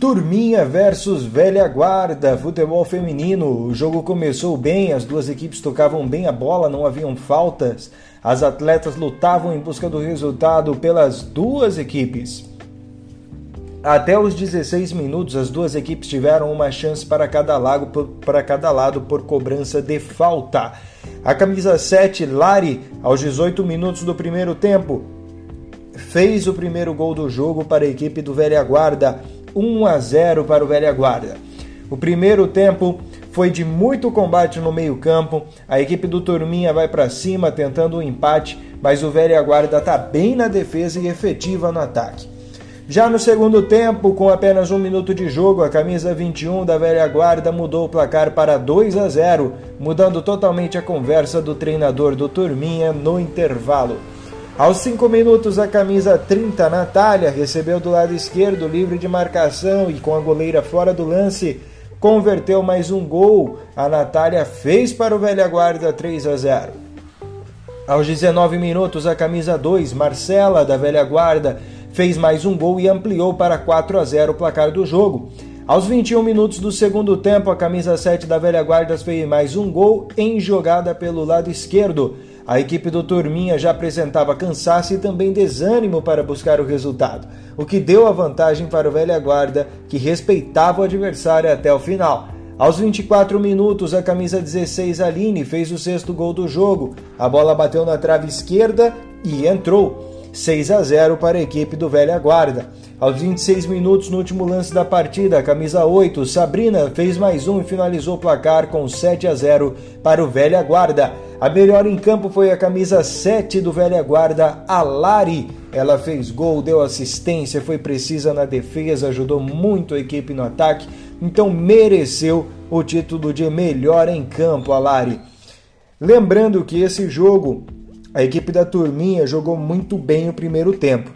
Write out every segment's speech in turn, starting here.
Turminha versus Velha Guarda, futebol feminino. O jogo começou bem, as duas equipes tocavam bem a bola, não haviam faltas. As atletas lutavam em busca do resultado pelas duas equipes. Até os 16 minutos, as duas equipes tiveram uma chance para cada, lado, para cada lado por cobrança de falta. A camisa 7, Lari, aos 18 minutos do primeiro tempo, fez o primeiro gol do jogo para a equipe do Velha Guarda 1 a 0 para o Velha Guarda. O primeiro tempo foi de muito combate no meio-campo. A equipe do Turminha vai para cima tentando um empate, mas o Velha Guarda está bem na defesa e efetiva no ataque. Já no segundo tempo, com apenas um minuto de jogo, a camisa 21 da velha guarda mudou o placar para 2 a 0, mudando totalmente a conversa do treinador do Turminha no intervalo. Aos 5 minutos, a camisa 30, Natália, recebeu do lado esquerdo, livre de marcação e com a goleira fora do lance, converteu mais um gol. A Natália fez para o Velha Guarda 3 a 0. Aos 19 minutos, a camisa 2, Marcela, da Velha Guarda, fez mais um gol e ampliou para 4 a 0 o placar do jogo. Aos 21 minutos do segundo tempo, a camisa 7 da Velha Guarda fez mais um gol em jogada pelo lado esquerdo. A equipe do Turminha já apresentava cansaço e também desânimo para buscar o resultado, o que deu a vantagem para o velha guarda, que respeitava o adversário até o final. Aos 24 minutos, a camisa 16 Aline fez o sexto gol do jogo. A bola bateu na trave esquerda e entrou. 6 a 0 para a equipe do Velha Guarda. Aos 26 minutos, no último lance da partida, camisa 8, Sabrina, fez mais um e finalizou o placar com 7 a 0 para o Velha Guarda. A melhor em campo foi a camisa 7 do Velha Guarda, Alari. Ela fez gol, deu assistência, foi precisa na defesa, ajudou muito a equipe no ataque, então mereceu o título de melhor em campo, Alari. Lembrando que esse jogo, a equipe da Turminha jogou muito bem o primeiro tempo.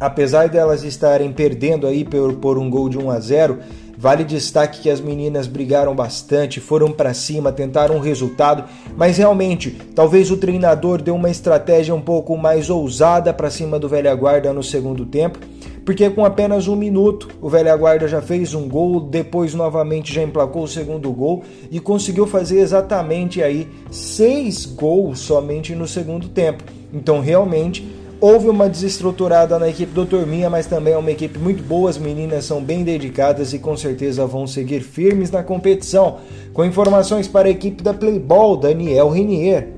Apesar delas estarem perdendo aí por, por um gol de 1 a 0, Vale destaque que as meninas brigaram bastante, foram para cima, tentaram um resultado, mas realmente, talvez o treinador deu uma estratégia um pouco mais ousada para cima do Velha Guarda no segundo tempo, porque com apenas um minuto o Velha Guarda já fez um gol, depois novamente já emplacou o segundo gol e conseguiu fazer exatamente aí seis gols somente no segundo tempo. Então realmente Houve uma desestruturada na equipe do Turminha, mas também é uma equipe muito boa. As meninas são bem dedicadas e com certeza vão seguir firmes na competição. Com informações para a equipe da Playball, Daniel Rinier.